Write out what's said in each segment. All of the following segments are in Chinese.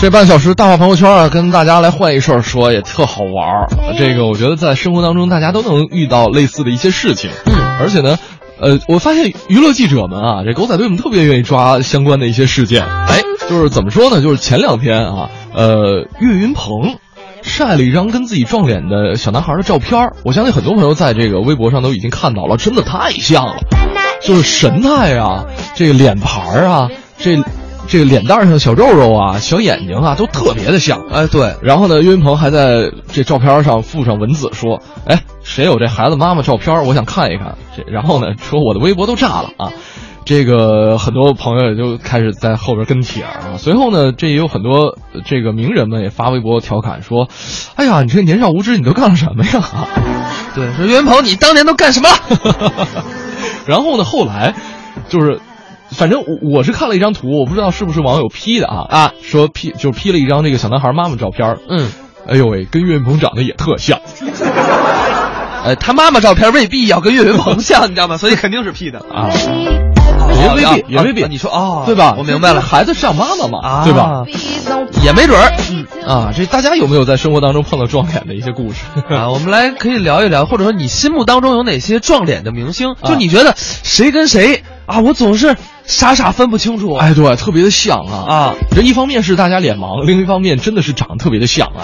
这半小时大话朋友圈啊，跟大家来换一事儿说，也特好玩儿。这个我觉得在生活当中，大家都能遇到类似的一些事情。嗯，而且呢，呃，我发现娱乐记者们啊，这狗仔队们特别愿意抓相关的一些事件。哎，就是怎么说呢？就是前两天啊，呃，岳云鹏晒了一张跟自己撞脸的小男孩的照片儿我相信很多朋友在这个微博上都已经看到了，真的太像了，就是神态啊，这个脸盘儿啊，这。这个脸蛋上的小肉肉啊，小眼睛啊，都特别的像。哎，对。然后呢，岳云鹏还在这照片上附上文字说：“哎，谁有这孩子妈妈照片？我想看一看。”这然后呢，说我的微博都炸了啊！这个很多朋友也就开始在后边跟帖啊。随后呢，这也有很多这个名人们也发微博调侃说：“哎呀，你这年少无知，你都干了什么呀？”对，说岳云鹏，你当年都干什么了？然后呢，后来就是。反正我我是看了一张图，我不知道是不是网友 P 的啊啊，说 P 就 P 了一张这个小男孩妈妈照片嗯，哎呦喂，跟岳云鹏长得也特像，呃，他妈妈照片未必要跟岳云鹏像，你知道吗？所以肯定是 P 的啊，也未必，也未必。你说哦，对吧？我明白了，孩子像妈妈嘛，对吧？也没准儿，嗯啊，这大家有没有在生活当中碰到撞脸的一些故事 啊？我们来可以聊一聊，或者说你心目当中有哪些撞脸的明星？就你觉得谁跟谁啊？我总是。傻傻分不清楚，哎，对，特别的像啊啊！这一方面是大家脸盲，另一方面真的是长得特别的像啊。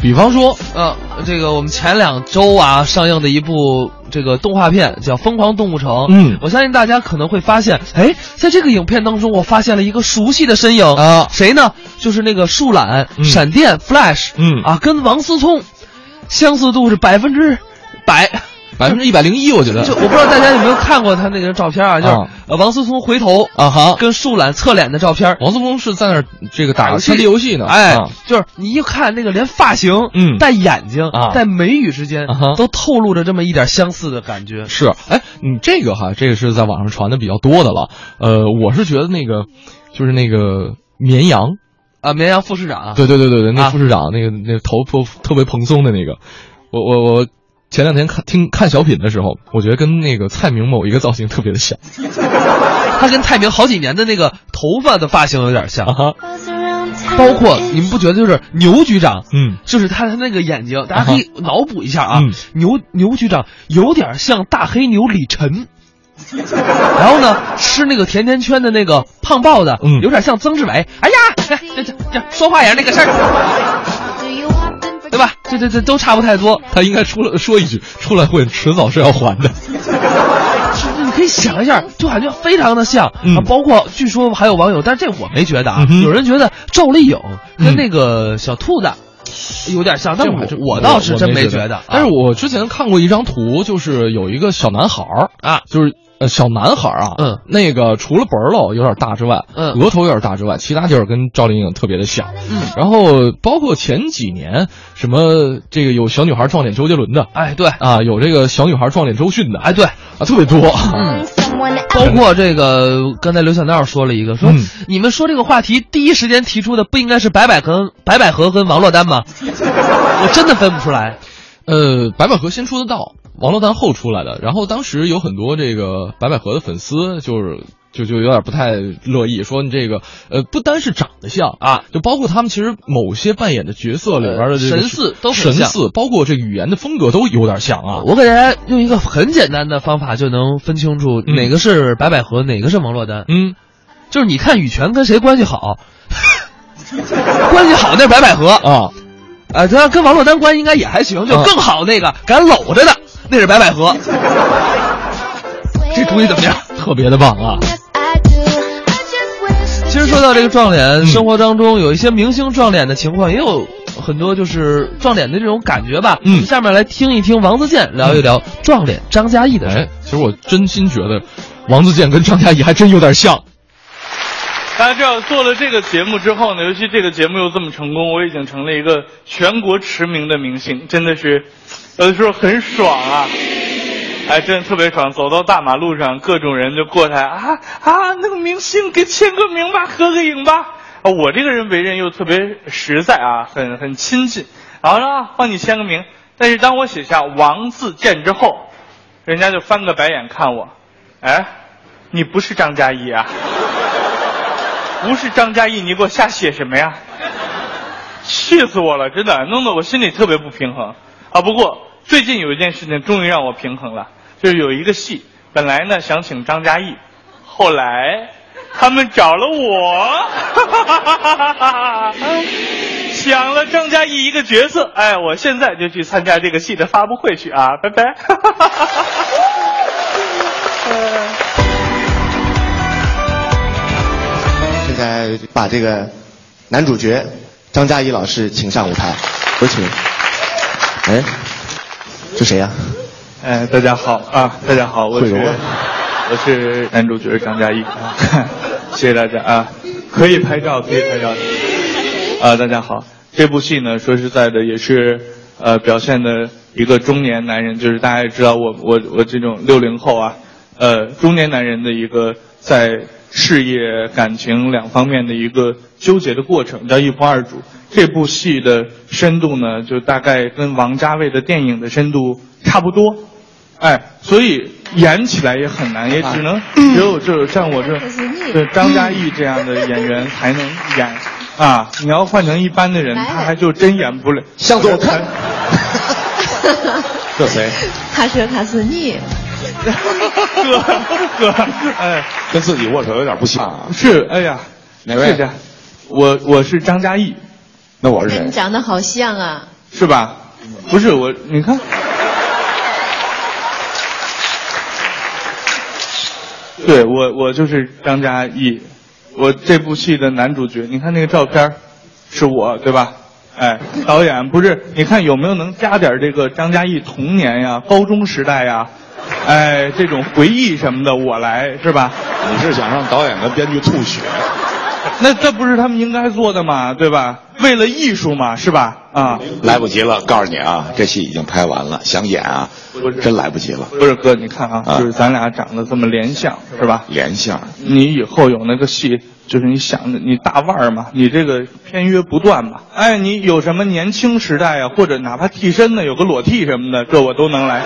比方说，呃，这个我们前两周啊上映的一部这个动画片叫《疯狂动物城》，嗯，我相信大家可能会发现，哎，在这个影片当中，我发现了一个熟悉的身影啊，谁呢？就是那个树懒、闪电、Flash，嗯啊，跟王思聪相似度是百分之百。百分之一百零一，我觉得。就我不知道大家有没有看过他那个照片啊，就是呃王思聪回头啊哈，跟树懒侧脸的照片。王思聪是在那这个打个枪击游戏呢。哎，就是你一看那个连发型、嗯，戴眼睛啊，在眉宇之间都透露着这么一点相似的感觉。是，哎，你这个哈，这个是在网上传的比较多的了。呃，我是觉得那个就是那个绵羊啊，绵羊副市长。对对对对对，那副市长那个那头特特别蓬松的那个，我我我。前两天看听看小品的时候，我觉得跟那个蔡明某一个造型特别的像，他跟蔡明好几年的那个头发的发型有点像，哈。包括你们不觉得就是牛局长，嗯，就是他他那个眼睛，大家可以脑补一下啊，牛牛局长有点像大黑牛李晨，然后呢吃那个甜甜圈的那个胖豹子，嗯，有点像曾志伟，哎呀，这这这说话也是那个事儿。对吧？这这这都差不太多。他应该出来说一句：“出来混，迟早是要还的。”你可以想一下，就感觉非常的像。嗯，包括据说还有网友，但是这我没觉得啊。有人觉得赵丽颖跟那个小兔子有点像，但我我倒是真没觉得。但是我之前看过一张图，就是有一个小男孩儿啊，就是。呃，小男孩啊，嗯，那个除了本儿有点大之外，嗯，额头有点大之外，其他就是跟赵丽颖特别的像，嗯，然后包括前几年什么这个有小女孩撞脸周杰伦的，哎，对。啊，有这个小女孩撞脸周迅的，哎，对。啊，特别多，嗯，包括这个刚才刘小闹说了一个，说你们说这个话题第一时间提出的不应该是白百合、白百合跟王珞丹吗？我真的分不出来，呃，白百合先出的道。王珞丹后出来的，然后当时有很多这个白百合的粉丝，就是就就有点不太乐意，说你这个呃不单是长得像啊，就包括他们其实某些扮演的角色里边的这个神似都神似，包括这语言的风格都有点像啊。我给大家用一个很简单的方法就能分清楚哪个是白百合，哪个是王珞丹。嗯，就是你看羽泉跟谁关系好，关系好那是白百合啊，啊，他跟王珞丹关系应该也还行，就更好那个敢搂着的。那是白百合，这主意怎么样？特别的棒啊！其实说到这个撞脸，生活当中有一些明星撞脸的情况，也有很多就是撞脸的这种感觉吧。嗯，下面来听一听王自健聊一聊撞脸张嘉译的事。其实我真心觉得，王自健跟张嘉译还真有点像。大家知道，做了这个节目之后呢，尤其这个节目又这么成功，我已经成了一个全国驰名的明星，真的是。有的时候很爽啊，哎，真的特别爽。走到大马路上，各种人就过来啊啊，那个明星给签个名吧，合个影吧。啊，我这个人为人又特别实在啊，很很亲近。然后呢，帮你签个名。但是当我写下王自健之后，人家就翻个白眼看我，哎，你不是张嘉译啊？不是张嘉译，你给我瞎写什么呀？气死我了，真的，弄得我心里特别不平衡啊。不过最近有一件事情终于让我平衡了，就是有一个戏，本来呢想请张嘉译，后来他们找了我，抢了张嘉译一个角色。哎，我现在就去参加这个戏的发布会去啊，拜拜。现在把这个男主角张嘉译老师请上舞台，有请。哎，这谁呀、哎，大家好啊，大家好，我是我是男主角张嘉译啊，谢谢大家啊，可以拍照，可以拍照啊，大家好，这部戏呢，说实在的，也是呃表现的一个中年男人，就是大家也知道我我我这种六零后啊，呃中年男人的一个在事业、感情两方面的一个纠结的过程，叫一仆二主。这部戏的深度呢，就大概跟王家卫的电影的深度差不多。哎，所以演起来也很难，也只能只有就是像我这这张嘉译这样的演员才能演啊！你要换成一般的人，他还就真演不了。向左看，这谁？他说他是你，哥哥，哎，跟自己握手有点不像。是，哎呀，哪位谢谢我我是张嘉译，那我是谁跟你？长得好像啊。是吧？不是我，你看。对我，我就是张嘉译，我这部戏的男主角。你看那个照片，是我对吧？哎，导演不是，你看有没有能加点这个张嘉译童年呀、高中时代呀，哎，这种回忆什么的，我来是吧？你是想让导演跟编剧吐血？那这不是他们应该做的吗？对吧？为了艺术嘛，是吧？啊，来不及了，告诉你啊，这戏已经拍完了，想演啊，真来不及了。不是哥，你看啊，啊就是咱俩长得这么连相，是吧？连相，你以后有那个戏，就是你想着你大腕儿嘛，你这个片约不断嘛，哎，你有什么年轻时代啊，或者哪怕替身的，有个裸替什么的，这我都能来，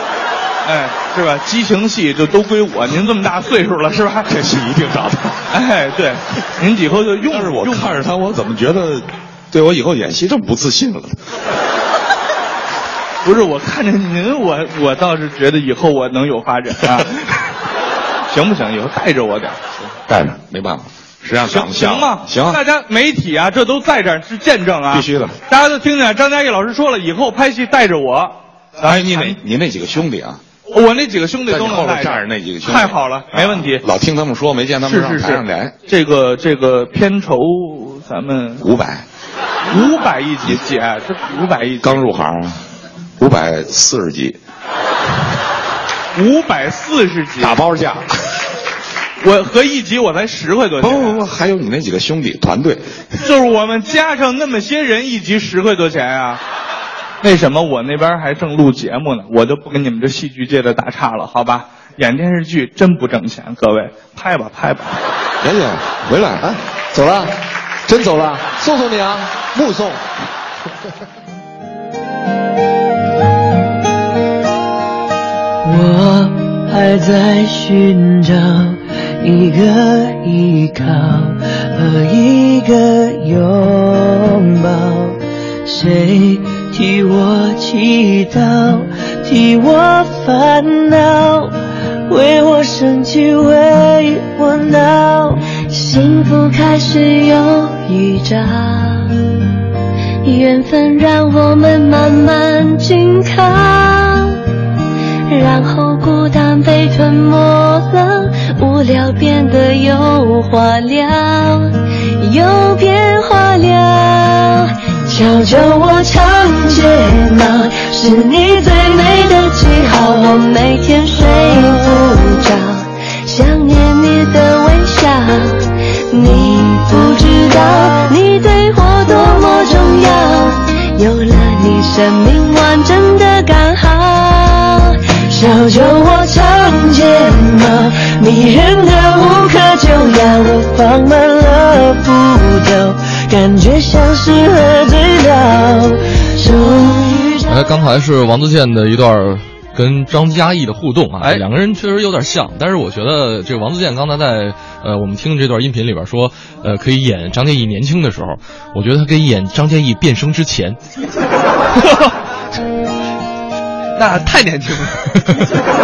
哎，是吧？激情戏就都归我，您这么大岁数了，是吧？这戏一定找他。哎，对，您以后就用但是我用看着他，我怎么觉得对我以后演戏这么不自信了？不是我看着您，我我倒是觉得以后我能有发展啊，行不行？以后带着我点儿。带着没办法，实际上长行吗行吗？大家媒体啊，这都在这儿是见证啊，必须的。大家都听见张嘉译老师说了，以后拍戏带着我。哎，你那你那几个兄弟啊，我那几个兄弟都能带站着那几个兄弟，太好了，没问题。老听他们说，没见他们上是是台上来。这个这个片酬咱们五百，五百一集姐，这五百一集刚入行啊，五百四十集，五百四十集，打包价。我合一集我才十块多钱。不不不，还有你那几个兄弟团队，就是我们加上那么些人，一集十块多钱啊。为什么我那边还正录节目呢？我就不跟你们这戏剧界的打岔了，好吧？演电视剧真不挣钱，各位拍吧拍吧。妍妍回来，啊，走了，真走了，送送你啊，目送。我还在寻找一个依靠和一个拥抱，谁替我祈祷，替我烦恼，为我生气，为我闹，幸福开始有预兆，缘分让我们慢慢紧靠，然后孤单被吞没了，无聊变得有话聊，有变化了。教教我长睫毛，是你最美的记号，我每天睡不着，想念你的微笑。你不知道，你对我多么重要，有了你，生命完整的刚好。小酒窝长睫毛，迷人的无可救药，我放慢了步调，感觉像是喝醉哎，刚才是王自健的一段跟张嘉译的互动啊，哎两个人确实有点像，但是我觉得这个王自健刚才在呃我们听这段音频里边说，呃可以演张嘉译年轻的时候，我觉得他可以演张嘉译变声之前。那太年轻了，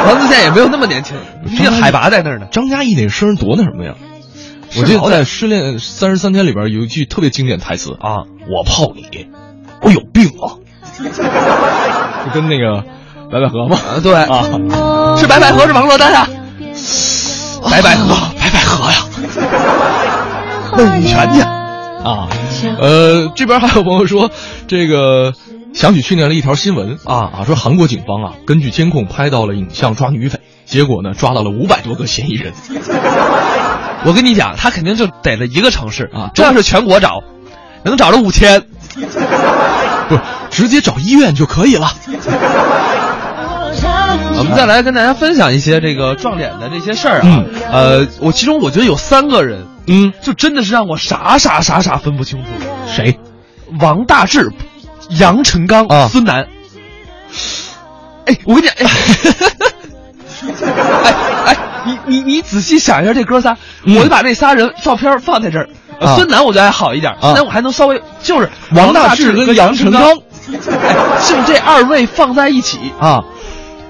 王自健也没有那么年轻，毕竟海拔在那儿呢。张嘉译那声多那什么呀？我记得在《失恋三十三天》里边有一句特别经典台词啊，我泡你，我有病啊！就跟那个白百合嘛，啊，对啊，是白百合是王珞丹啊，白百合，白百合呀，问泉去啊。呃，这边还有朋友说，这个想起去年的一条新闻啊啊，说韩国警方啊根据监控拍到了影像抓女匪，结果呢抓到了五百多个嫌疑人。我跟你讲，他肯定就逮了一个城市啊这要是全国找，能找着五千。不是，直接找医院就可以了。我们再来跟大家分享一些这个撞脸的这些事儿啊。嗯呃，我其中我觉得有三个人，嗯，就真的是让我傻傻傻傻分不清楚。谁？王大治、杨成刚、啊孙楠。哎，我跟你讲，哎，哎 哎，你你你仔细想一下这哥仨，嗯我就把这仨人照片放在这儿。孙楠我觉得还好一点，孙楠我还能稍微就是王大大治跟跟杨成刚 就这二位放在一起，啊，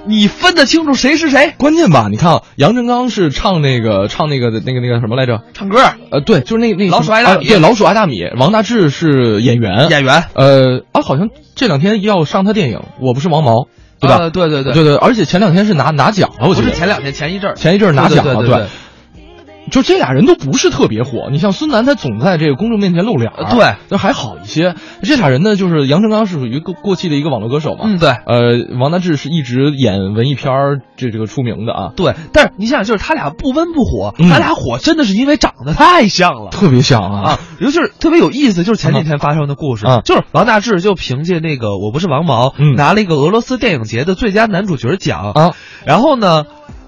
你分得清楚谁是谁？关键吧，你看啊，杨成刚是唱那个唱那个那个那个什么来着？唱歌呃，对，就是那那老鼠爱大米啊对，老鼠爱大米。王大治是演员，演员，呃啊，好像这两天要上他电影《我不是王毛》，对吧？呃对对对。对对，而且前两天是拿拿奖了，我不记得。是前两天，前一阵儿，前一阵儿拿奖了，对就这俩人都不是特别火，你像孙楠，他总在这个公众面前露脸对，那还好一些。这俩人呢，就是杨成刚是属于过过气的一个网络歌手嘛，嗯对。呃，王大治是一直演文艺片儿这这个出名的啊，对，但是你想想，就是他俩不温不火，嗯。他俩火真的是因为长得太像了。特别像啊。啊，尤其是特别有意思，就是前几天发生的故事，啊就是王大治就凭借那个《我不是王毛》嗯。拿了一个俄罗斯电影节的最佳男主角奖啊，然后呢，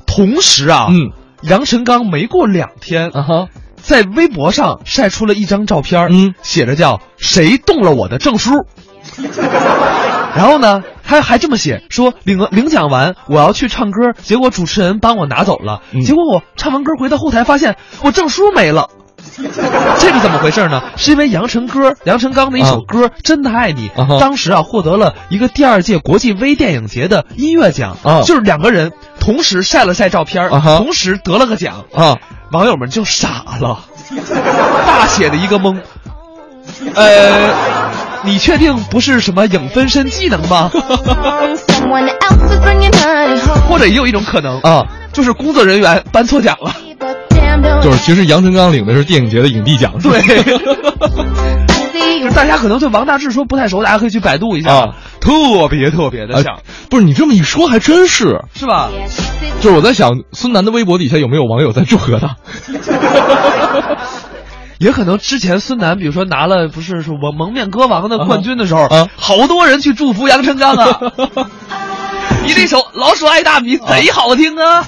同时啊，嗯杨臣刚没过两天啊哈，在微博上晒出了一张照片，嗯。写着叫“谁动了我的证书”，然后呢，他还这么写说领了领奖完我要去唱歌，结果主持人帮我拿走了，嗯。结果我唱完歌回到后台发现我证书没了。这是怎么回事呢？是因为杨成歌、杨成刚的一首歌《真的爱你》当时啊获得了一个第二届国际微电影节的音乐奖，啊就是两个人同时晒了晒照片，同时得了个奖，啊，网友们就傻了，大写的一个懵。呃，你确定不是什么影分身技能吗？或者也有一种可能啊，就是工作人员颁错奖了。就是其实杨成刚领的是电影节的影帝奖，对，就是大家可能对王大治说不太熟，大家可以去百度一下，啊特别特别的像，啊不是你这么一说还真是，是吧？就是我在想孙楠的微博底下有没有网友在祝贺他？也可能之前孙楠，比如说拿了不是是我蒙面歌王的冠军的时候，啊好多人去祝福杨成刚啊。你那首《老鼠爱大米》贼好听啊！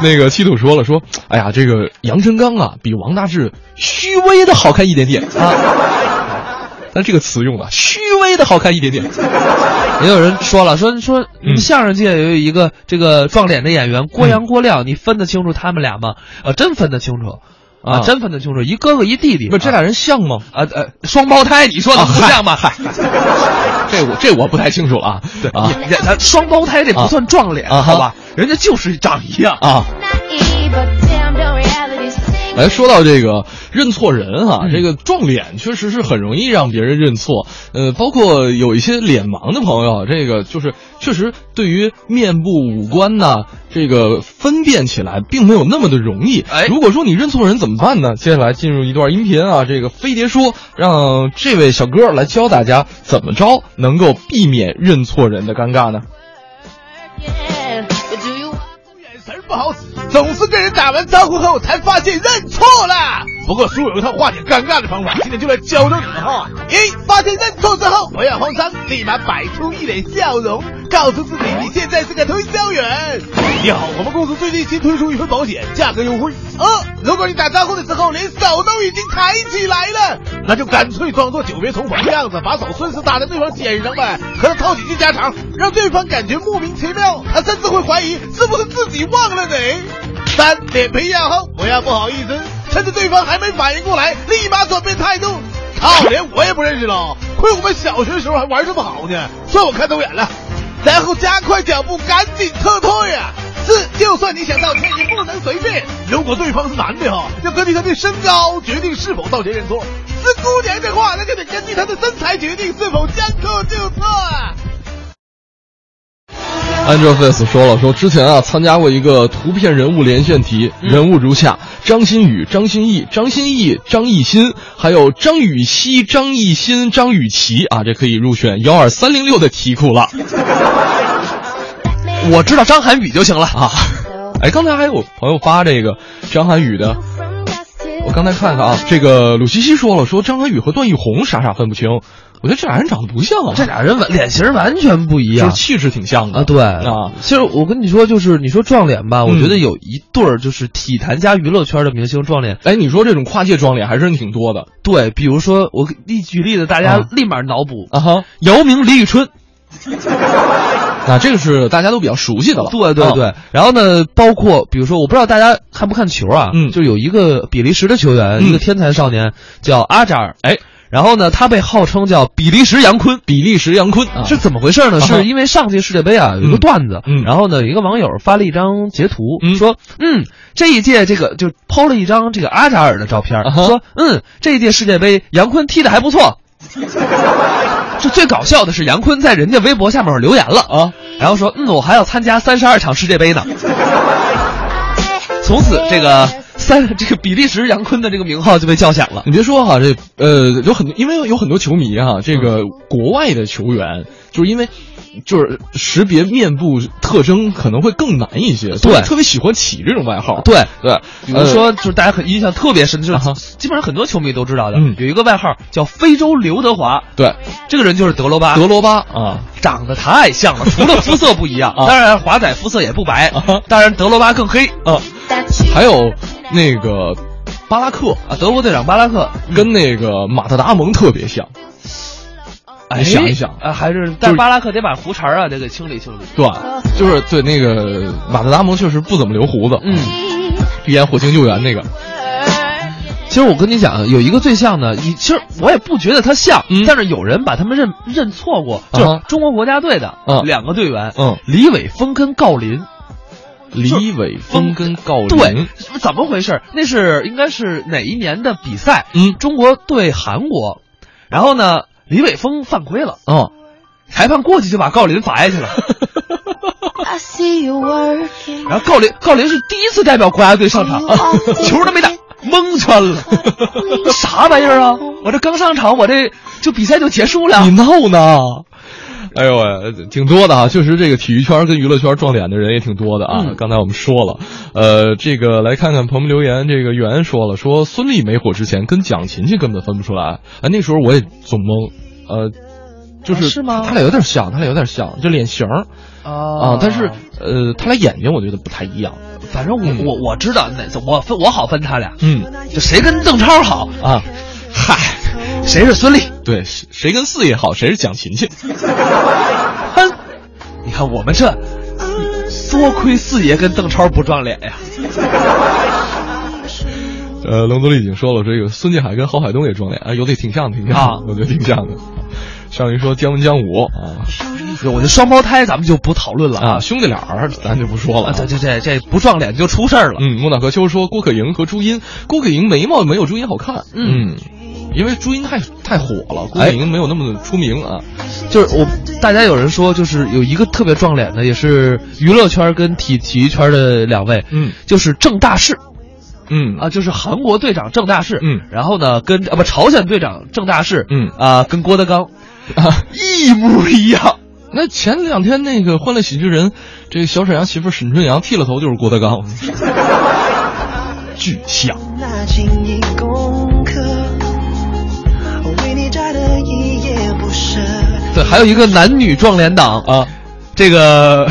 那个七土说了说，哎呀，这个杨成刚啊，比王大治虚微的好看一点点啊。但这个词用的虚微的好看一点点。也有人说了，说说嗯相声界有一个这个撞脸的演员郭阳、郭亮，你分得清楚他们俩吗？呃，真分得清楚。啊，啊真分得清楚，一哥哥一弟弟，不是这俩人像吗？啊呃双胞胎，你说的不像吗？嗨，这我这我不太清楚了啊。对啊你咱双胞胎这不算撞脸，啊好吧？人家就是长一样。啊。哎，说到这个认错人哈、嗯这个撞脸确实是很容易让别人认错。呃，包括有一些脸盲的朋友，这个就是确实对于面部五官呐，这个分辨起来并没有那么的容易。哎如果说你认错人怎么办呢？接下来进入一段音频啊，这个飞碟说，让这位小哥来教大家怎么着能够避免认错人的尴尬呢？眼神不好使，总是跟人打完招呼后才发现认错了。不过叔有一套化解尴尬的方法，今天就来教教你们哈。一，发现认错之后不要慌张，立马摆出一脸笑容，告诉自己你现在是个推销员。你好，我们公司最近新推出一份保险，价格优惠。二，如果你打招呼的时候连手都已经抬起来了，那就干脆装作久别重逢的样子，把手顺势搭在对方肩上呗，和他套几句家常，让对方感觉莫名其妙，他甚至会怀疑是不是自己忘了你。三，脸皮要厚，不要不好意思，趁着对方还没反应过来，立马转变态度。靠，连我也不认识了，亏我们小学时候还玩这么好呢，算我看走眼了。然后加快脚步，赶紧撤退呀！四，就算你想道歉，也不能随便。如果对方是男的哈，要根据他的身高决定是否道歉认错；是姑娘的话，那就得根据她的身材决定是否将错就错啊。Angelaface 说了，说之前啊参加过一个图片人物连线题，人物如下：张馨予、张歆艺、张歆艺、张艺兴，还有张雨绮、张艺兴、张雨绮啊，这可以入选幺二三零六的题库了。我知道张涵予就行了啊。哎，刚才还有朋友发这个张涵予的，我刚才看看啊，这个鲁西西说了，说张涵予和段奕宏傻傻分不清。我觉得这俩人长得不像啊，这俩人完脸型完全不一样，气质挺像的啊。对啊，其实我跟你说，就是你说撞脸吧，我觉得有一对儿就是体坛加娱乐圈的明星撞脸。哎，你说这种跨界撞脸还是挺多的。对，比如说我例举例子，大家立马脑补啊哈，姚明、李宇春。那这个是大家都比较熟悉的了。对对对，然后呢，包括比如说，我不知道大家看不看球啊？嗯，就有一个比利时的球员，一个天才少年叫阿扎尔。哎。然后呢，他被号称叫比利时杨坤，比利时杨坤。啊。是怎么回事呢？是因为上届世界杯啊有一个段子，然后呢，有一个网友发了一张截图，说，嗯，这一届这个就抛了一张这个阿扎尔的照片，说，嗯，这一届世界杯杨坤踢的还不错。这最搞笑的是杨坤在人家微博下面留言了。啊，然后说，嗯，我还要参加三十二场世界杯呢。从此这个。三这个比利时杨坤的这个名号就被叫响了。你别说哈，这呃有很多，因为有很多球迷哈，这个国外的球员就是因为就是识别面部特征可能会更难一些，所以特别喜欢起这种外号。对对，比如说就是大家很印象特别深，就是基本上很多球迷都知道的，有一个外号叫非洲刘德华。对，这个人就是德罗巴。德罗巴啊，长得太像了，除了肤色不一样，当然华仔肤色也不白，当然德罗巴更黑啊。还有那个巴拉克啊，德国队长巴拉克跟那个马特达蒙特别像。哎，想一想啊，还是但巴拉克得把胡茬啊得给清理清理。对，就是对那个马特达蒙确实不怎么留胡子。嗯，演火星救援那个。其实我跟你讲，有一个最像的，你其实我也不觉得他像，但是有人把他们认认错过，就是中国国家队的两个队员，嗯，李伟峰跟郜林。李伟峰跟郜林，对，怎么回事？那是应该是哪一年的比赛？嗯，中国对韩国，然后呢，李伟峰犯规了，嗯，裁判过去就把郜林罚下去了。然后郜林，郜林是第一次代表国家队上场，球都没打，蒙圈了，啥玩意儿啊？我这刚上场，我这就比赛就结束了。你闹呢？哎呦喂，挺多的啊！确实，这个体育圈跟娱乐圈撞脸的人也挺多的啊。刚才我们说了，呃，这个来看看朋友们留言。这个袁说了，说孙俪没火之前跟蒋勤勤根本分不出来。哎，那时候我也总懵，呃，就是是吗？他俩有点像，他俩有点像，就脸型啊，但是呃，他俩眼睛我觉得不太一样。反正我我我知道哪我分我好分他俩，嗯，就谁跟邓超好啊？嗨。谁是孙俪？对，谁跟四爷好？谁是蒋勤勤？哼，你看我们这，多亏四爷跟邓超不撞脸呀。呃，龙族丽已经说了，这个孙继海跟郝海东也撞脸，啊，有的挺像，挺像，我觉得挺像的。上一说姜文姜武啊，我这双胞胎咱们就不讨论了啊，兄弟俩儿咱就不说了。这这这这不撞脸就出事儿了。嗯，木岛和秋说郭可盈和朱茵，郭可盈眉毛没有朱茵好看。嗯。因为朱茵太太火了，郭可盈没有那么出名啊。就是我，大家有人说，就是有一个特别撞脸的，也是娱乐圈跟体体育圈的两位，嗯，就是郑大世，嗯啊，就是韩国队长郑大世，嗯，然后呢，跟啊不朝鲜队长郑大世，嗯啊，跟郭德纲，啊一模一样。那前两天那个《欢乐喜剧人》，这个小沈阳媳妇沈春阳剃了头就是郭德纲。巨像。对，还有一个男女撞脸党啊，这个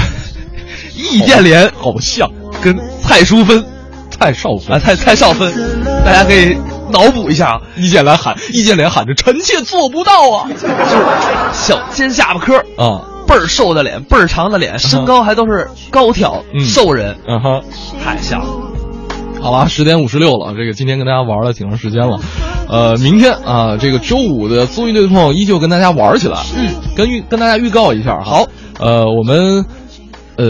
易建联好像跟蔡淑芬、蔡少芬啊，蔡蔡少芬，大家可以脑补一下啊。易建联喊，易建联喊着：“臣妾做不到啊！”就是小尖下巴颏啊，倍儿瘦的脸，倍儿长的脸，身高还都是高挑瘦人，嗯哼，太像了。好吧，十点五十六了，这个今天跟大家玩了挺长时间了，呃，明天啊，这个周五的综艺对碰依旧跟大家玩起来，嗯，跟预跟大家预告一下，好，呃，我们，呃，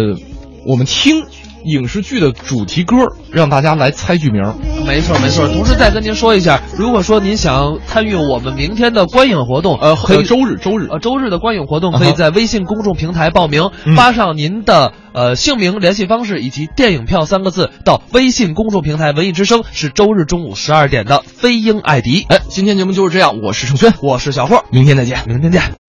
我们听影视剧的主题歌，让大家来猜剧名，没错没错。同时再跟您说一下，如果说您想参与我们明天的观影活动，呃，可以周日周日呃周日的观影活动，可以在微信公众平台报名，嗯发上您的。呃，姓名、联系方式以及电影票三个字到微信公众平台“文艺之声”，是周日中午十二点的飞鹰艾迪。哎，今天节目就是这样，我是盛轩，我是小霍，明天再见，明天见。